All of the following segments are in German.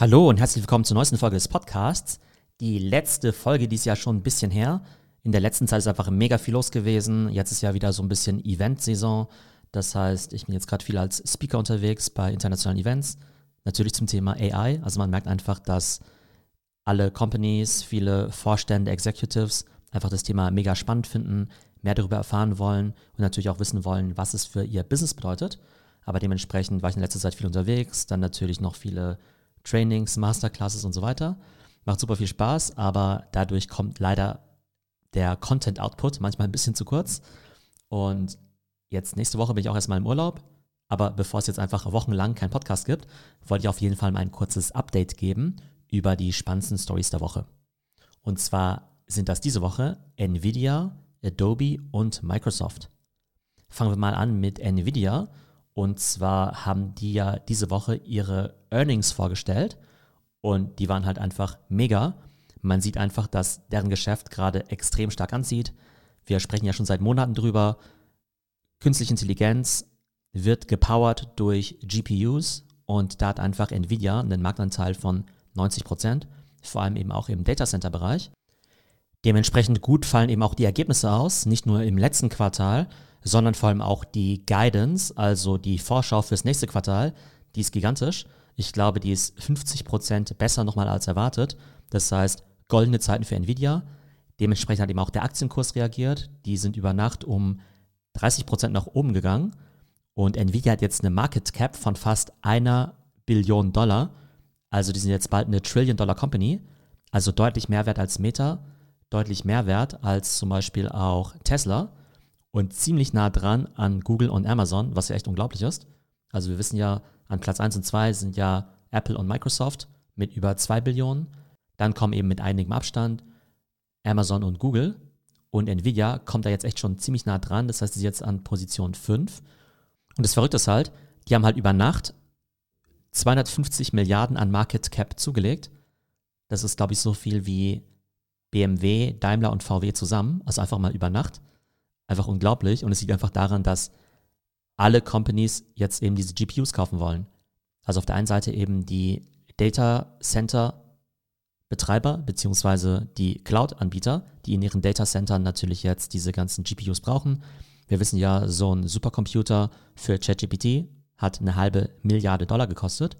Hallo und herzlich willkommen zur neuesten Folge des Podcasts. Die letzte Folge, die ist ja schon ein bisschen her. In der letzten Zeit ist einfach mega viel los gewesen. Jetzt ist ja wieder so ein bisschen Event-Saison. Das heißt, ich bin jetzt gerade viel als Speaker unterwegs bei internationalen Events. Natürlich zum Thema AI. Also man merkt einfach, dass alle Companies, viele Vorstände, Executives einfach das Thema mega spannend finden, mehr darüber erfahren wollen und natürlich auch wissen wollen, was es für ihr Business bedeutet. Aber dementsprechend war ich in letzter Zeit viel unterwegs. Dann natürlich noch viele Trainings, Masterclasses und so weiter. Macht super viel Spaß, aber dadurch kommt leider der Content-Output manchmal ein bisschen zu kurz. Und jetzt nächste Woche bin ich auch erstmal im Urlaub. Aber bevor es jetzt einfach wochenlang keinen Podcast gibt, wollte ich auf jeden Fall mal ein kurzes Update geben über die spannendsten Stories der Woche. Und zwar sind das diese Woche Nvidia, Adobe und Microsoft. Fangen wir mal an mit Nvidia. Und zwar haben die ja diese Woche ihre Earnings vorgestellt und die waren halt einfach mega. Man sieht einfach, dass deren Geschäft gerade extrem stark anzieht. Wir sprechen ja schon seit Monaten drüber. Künstliche Intelligenz wird gepowert durch GPUs und da hat einfach Nvidia einen Marktanteil von 90 Prozent, vor allem eben auch im Datacenter-Bereich. Dementsprechend gut fallen eben auch die Ergebnisse aus, nicht nur im letzten Quartal, sondern vor allem auch die Guidance, also die Vorschau fürs nächste Quartal, die ist gigantisch. Ich glaube, die ist 50 Prozent besser nochmal als erwartet. Das heißt, goldene Zeiten für Nvidia. Dementsprechend hat eben auch der Aktienkurs reagiert. Die sind über Nacht um 30 Prozent nach oben gegangen. Und Nvidia hat jetzt eine Market Cap von fast einer Billion Dollar. Also die sind jetzt bald eine Trillion Dollar Company. Also deutlich mehr wert als Meta, deutlich mehr wert als zum Beispiel auch Tesla und ziemlich nah dran an Google und Amazon, was ja echt unglaublich ist. Also wir wissen ja, an Platz 1 und 2 sind ja Apple und Microsoft mit über 2 Billionen. Dann kommen eben mit einigem Abstand Amazon und Google. Und Nvidia kommt da jetzt echt schon ziemlich nah dran. Das heißt, sie ist jetzt an Position 5. Und das Verrückte ist halt, die haben halt über Nacht 250 Milliarden an Market Cap zugelegt. Das ist, glaube ich, so viel wie BMW, Daimler und VW zusammen. Also einfach mal über Nacht einfach unglaublich und es liegt einfach daran, dass alle Companies jetzt eben diese GPUs kaufen wollen. Also auf der einen Seite eben die Data Center Betreiber beziehungsweise die Cloud-Anbieter, die in ihren Data Centern natürlich jetzt diese ganzen GPUs brauchen. Wir wissen ja, so ein Supercomputer für ChatGPT hat eine halbe Milliarde Dollar gekostet.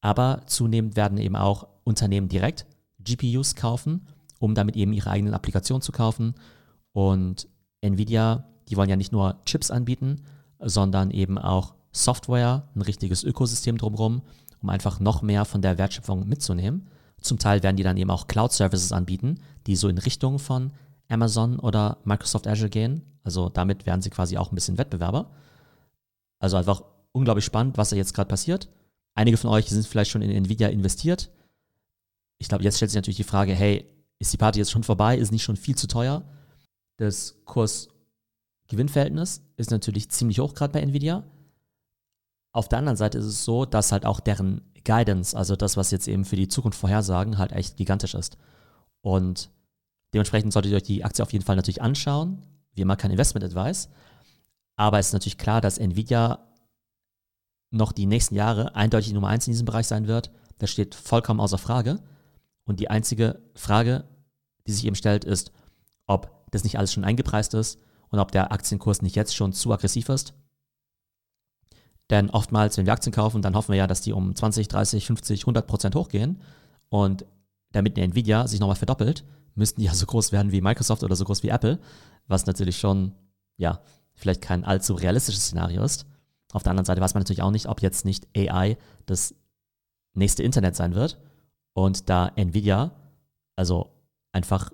Aber zunehmend werden eben auch Unternehmen direkt GPUs kaufen, um damit eben ihre eigenen Applikationen zu kaufen. Und Nvidia, die wollen ja nicht nur Chips anbieten, sondern eben auch Software, ein richtiges Ökosystem drumherum, um einfach noch mehr von der Wertschöpfung mitzunehmen. Zum Teil werden die dann eben auch Cloud-Services anbieten, die so in Richtung von Amazon oder Microsoft Azure gehen. Also damit werden sie quasi auch ein bisschen Wettbewerber. Also einfach unglaublich spannend, was da jetzt gerade passiert. Einige von euch sind vielleicht schon in Nvidia investiert. Ich glaube, jetzt stellt sich natürlich die Frage, hey, ist die Party jetzt schon vorbei? Ist nicht schon viel zu teuer? Das Kurs-Gewinn-Verhältnis ist natürlich ziemlich hoch, gerade bei Nvidia. Auf der anderen Seite ist es so, dass halt auch deren Guidance, also das, was jetzt eben für die Zukunft vorhersagen, halt echt gigantisch ist. Und dementsprechend solltet ihr euch die Aktie auf jeden Fall natürlich anschauen. Wie immer kein Investment-Advice. Aber es ist natürlich klar, dass Nvidia noch die nächsten Jahre eindeutig Nummer eins in diesem Bereich sein wird. Das steht vollkommen außer Frage. Und die einzige Frage, die sich eben stellt, ist, ob das nicht alles schon eingepreist ist und ob der Aktienkurs nicht jetzt schon zu aggressiv ist. Denn oftmals, wenn wir Aktien kaufen, dann hoffen wir ja, dass die um 20, 30, 50, 100 Prozent hochgehen. Und damit eine Nvidia sich nochmal verdoppelt, müssten die ja so groß werden wie Microsoft oder so groß wie Apple, was natürlich schon, ja, vielleicht kein allzu realistisches Szenario ist. Auf der anderen Seite weiß man natürlich auch nicht, ob jetzt nicht AI das nächste Internet sein wird und da Nvidia, also einfach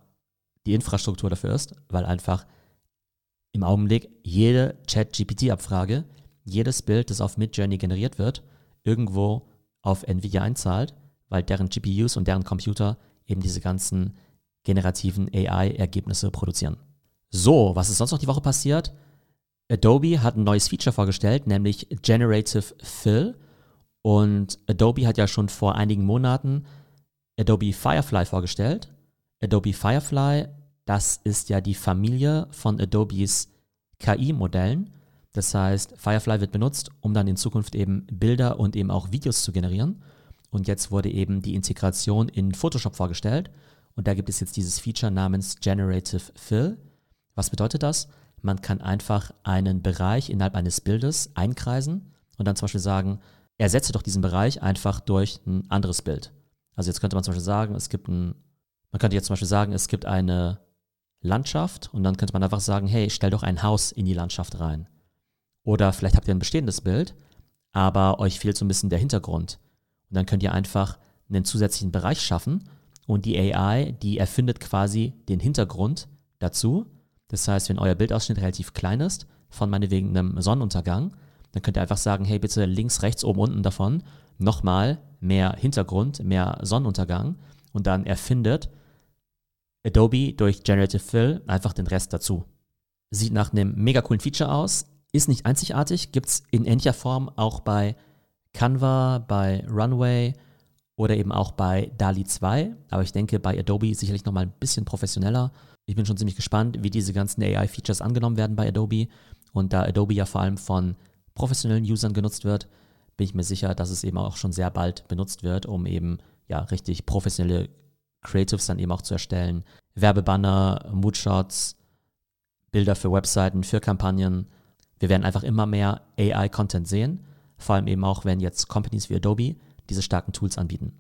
die Infrastruktur dafür ist, weil einfach im Augenblick jede Chat-GPT-Abfrage, jedes Bild, das auf Midjourney generiert wird, irgendwo auf Nvidia einzahlt, weil deren GPUs und deren Computer eben diese ganzen generativen AI-Ergebnisse produzieren. So, was ist sonst noch die Woche passiert? Adobe hat ein neues Feature vorgestellt, nämlich Generative Fill. Und Adobe hat ja schon vor einigen Monaten Adobe Firefly vorgestellt. Adobe Firefly das ist ja die Familie von Adobes KI-Modellen. Das heißt, Firefly wird benutzt, um dann in Zukunft eben Bilder und eben auch Videos zu generieren. und jetzt wurde eben die Integration in Photoshop vorgestellt. Und da gibt es jetzt dieses Feature namens Generative Fill. Was bedeutet das? Man kann einfach einen Bereich innerhalb eines Bildes einkreisen und dann zum Beispiel sagen, ersetze doch diesen Bereich einfach durch ein anderes Bild. Also jetzt könnte man zum Beispiel sagen, es gibt ein, man könnte jetzt zum Beispiel sagen, es gibt eine Landschaft und dann könnte man einfach sagen, hey, stell doch ein Haus in die Landschaft rein. Oder vielleicht habt ihr ein bestehendes Bild, aber euch fehlt so ein bisschen der Hintergrund. Und dann könnt ihr einfach einen zusätzlichen Bereich schaffen und die AI, die erfindet quasi den Hintergrund dazu. Das heißt, wenn euer Bildausschnitt relativ klein ist, von meinetwegen einem Sonnenuntergang, dann könnt ihr einfach sagen, hey, bitte links, rechts, oben, unten davon nochmal mehr Hintergrund, mehr Sonnenuntergang und dann erfindet Adobe durch Generative Fill einfach den Rest dazu. Sieht nach einem mega coolen Feature aus, ist nicht einzigartig, gibt es in ähnlicher Form auch bei Canva, bei Runway oder eben auch bei DALI 2. Aber ich denke bei Adobe sicherlich nochmal ein bisschen professioneller. Ich bin schon ziemlich gespannt, wie diese ganzen AI-Features angenommen werden bei Adobe. Und da Adobe ja vor allem von professionellen Usern genutzt wird, bin ich mir sicher, dass es eben auch schon sehr bald benutzt wird, um eben ja richtig professionelle Creatives dann eben auch zu erstellen. Werbebanner, Moodshots, Bilder für Webseiten, für Kampagnen. Wir werden einfach immer mehr AI-Content sehen vor allem eben auch, wenn jetzt Companies wie Adobe diese starken Tools anbieten.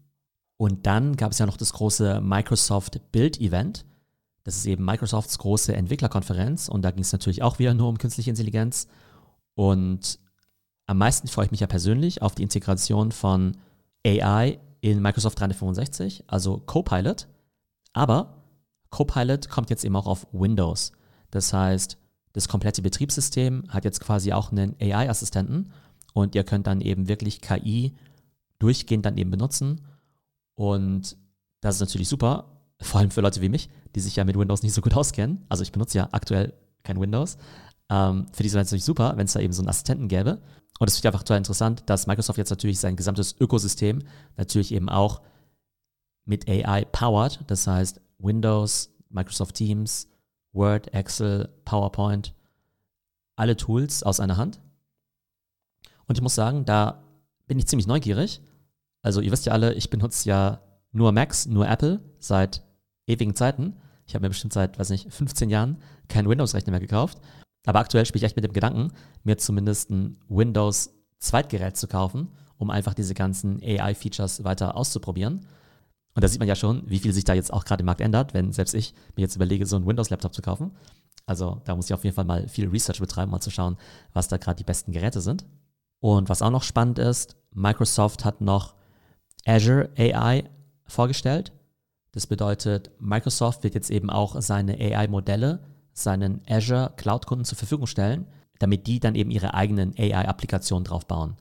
Und dann gab es ja noch das große Microsoft Build Event. Das ist eben Microsofts große Entwicklerkonferenz und da ging es natürlich auch wieder nur um künstliche Intelligenz. Und am meisten freue ich mich ja persönlich auf die Integration von AI in Microsoft 365, also Copilot. Aber Copilot kommt jetzt eben auch auf Windows. Das heißt, das komplette Betriebssystem hat jetzt quasi auch einen AI-Assistenten und ihr könnt dann eben wirklich KI durchgehend dann eben benutzen. Und das ist natürlich super, vor allem für Leute wie mich, die sich ja mit Windows nicht so gut auskennen. Also ich benutze ja aktuell kein Windows. Ähm, für die ist es natürlich super, wenn es da eben so einen Assistenten gäbe. Und es finde ich einfach total interessant, dass Microsoft jetzt natürlich sein gesamtes Ökosystem natürlich eben auch mit AI powered. Das heißt Windows, Microsoft Teams, Word, Excel, PowerPoint, alle Tools aus einer Hand. Und ich muss sagen, da bin ich ziemlich neugierig. Also ihr wisst ja alle, ich benutze ja nur Macs, nur Apple seit ewigen Zeiten. Ich habe mir bestimmt seit, weiß nicht, 15 Jahren keinen Windows-Rechner mehr gekauft. Aber aktuell spiele ich echt mit dem Gedanken, mir zumindest ein Windows-Zweitgerät zu kaufen, um einfach diese ganzen AI-Features weiter auszuprobieren. Und da sieht man ja schon, wie viel sich da jetzt auch gerade im Markt ändert, wenn selbst ich mir jetzt überlege, so einen Windows-Laptop zu kaufen. Also da muss ich auf jeden Fall mal viel Research betreiben, mal zu schauen, was da gerade die besten Geräte sind. Und was auch noch spannend ist, Microsoft hat noch Azure AI vorgestellt. Das bedeutet, Microsoft wird jetzt eben auch seine AI-Modelle seinen Azure Cloud-Kunden zur Verfügung stellen, damit die dann eben ihre eigenen AI-Applikationen drauf bauen.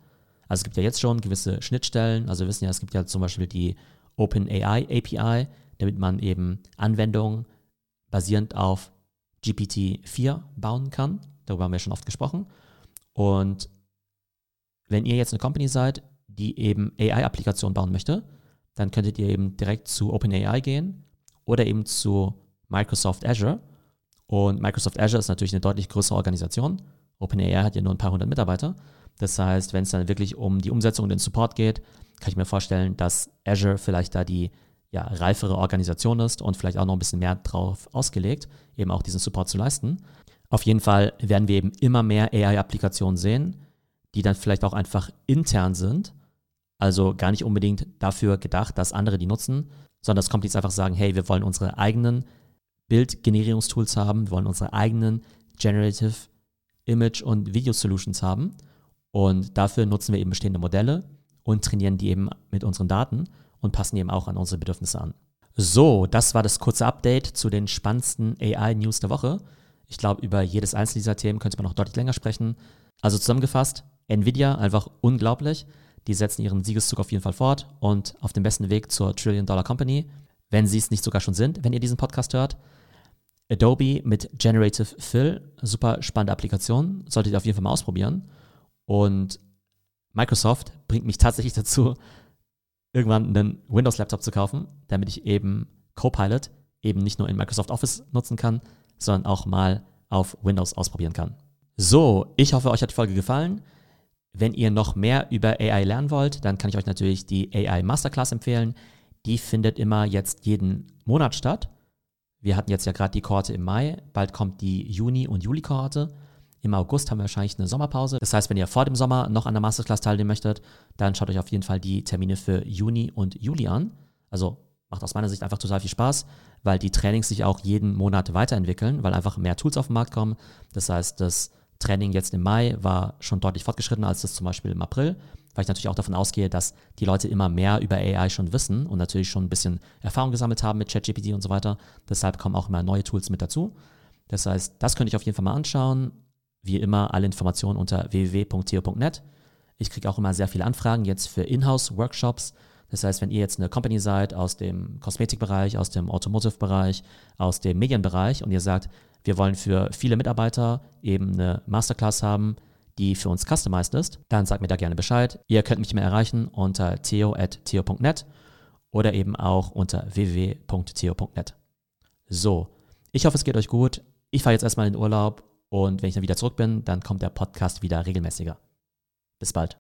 Also es gibt ja jetzt schon gewisse Schnittstellen. Also wir wissen ja, es gibt ja zum Beispiel die OpenAI API, damit man eben Anwendungen basierend auf GPT-4 bauen kann. Darüber haben wir schon oft gesprochen. Und wenn ihr jetzt eine Company seid, die eben AI-Applikationen bauen möchte, dann könntet ihr eben direkt zu OpenAI gehen oder eben zu Microsoft Azure. Und Microsoft Azure ist natürlich eine deutlich größere Organisation. OpenAI hat ja nur ein paar hundert Mitarbeiter. Das heißt, wenn es dann wirklich um die Umsetzung und den Support geht, kann ich mir vorstellen, dass Azure vielleicht da die ja, reifere Organisation ist und vielleicht auch noch ein bisschen mehr drauf ausgelegt, eben auch diesen Support zu leisten. Auf jeden Fall werden wir eben immer mehr AI-Applikationen sehen die dann vielleicht auch einfach intern sind, also gar nicht unbedingt dafür gedacht, dass andere die nutzen, sondern das Companies einfach sagen, hey, wir wollen unsere eigenen Bildgenerierungstools haben, wir wollen unsere eigenen Generative Image und Video Solutions haben und dafür nutzen wir eben bestehende Modelle und trainieren die eben mit unseren Daten und passen die eben auch an unsere Bedürfnisse an. So, das war das kurze Update zu den spannendsten AI-News der Woche. Ich glaube, über jedes einzelne dieser Themen könnte man noch deutlich länger sprechen. Also zusammengefasst, Nvidia einfach unglaublich. Die setzen ihren Siegeszug auf jeden Fall fort und auf dem besten Weg zur Trillion-Dollar-Company, wenn sie es nicht sogar schon sind, wenn ihr diesen Podcast hört. Adobe mit Generative Fill, super spannende Applikation, solltet ihr auf jeden Fall mal ausprobieren. Und Microsoft bringt mich tatsächlich dazu, irgendwann einen Windows-Laptop zu kaufen, damit ich eben Copilot eben nicht nur in Microsoft Office nutzen kann, sondern auch mal auf Windows ausprobieren kann. So, ich hoffe, euch hat die Folge gefallen. Wenn ihr noch mehr über AI lernen wollt, dann kann ich euch natürlich die AI Masterclass empfehlen. Die findet immer jetzt jeden Monat statt. Wir hatten jetzt ja gerade die Kohorte im Mai, bald kommt die Juni- und Juli-Kohorte. Im August haben wir wahrscheinlich eine Sommerpause. Das heißt, wenn ihr vor dem Sommer noch an der Masterclass teilnehmen möchtet, dann schaut euch auf jeden Fall die Termine für Juni und Juli an. Also macht aus meiner Sicht einfach total viel Spaß, weil die Trainings sich auch jeden Monat weiterentwickeln, weil einfach mehr Tools auf den Markt kommen. Das heißt, das Training jetzt im Mai war schon deutlich fortgeschritten als das zum Beispiel im April, weil ich natürlich auch davon ausgehe, dass die Leute immer mehr über AI schon wissen und natürlich schon ein bisschen Erfahrung gesammelt haben mit ChatGPT und so weiter. Deshalb kommen auch immer neue Tools mit dazu. Das heißt, das könnte ich auf jeden Fall mal anschauen. Wie immer alle Informationen unter www.theo.net. Ich kriege auch immer sehr viele Anfragen jetzt für Inhouse-Workshops. Das heißt, wenn ihr jetzt eine Company seid aus dem Kosmetikbereich, aus dem Automotive-Bereich, aus dem Medienbereich und ihr sagt, wir wollen für viele Mitarbeiter eben eine Masterclass haben, die für uns customized ist, dann sagt mir da gerne Bescheid. Ihr könnt mich mehr erreichen unter theo.theo.net oder eben auch unter www.theo.net. So, ich hoffe, es geht euch gut. Ich fahre jetzt erstmal in den Urlaub und wenn ich dann wieder zurück bin, dann kommt der Podcast wieder regelmäßiger. Bis bald.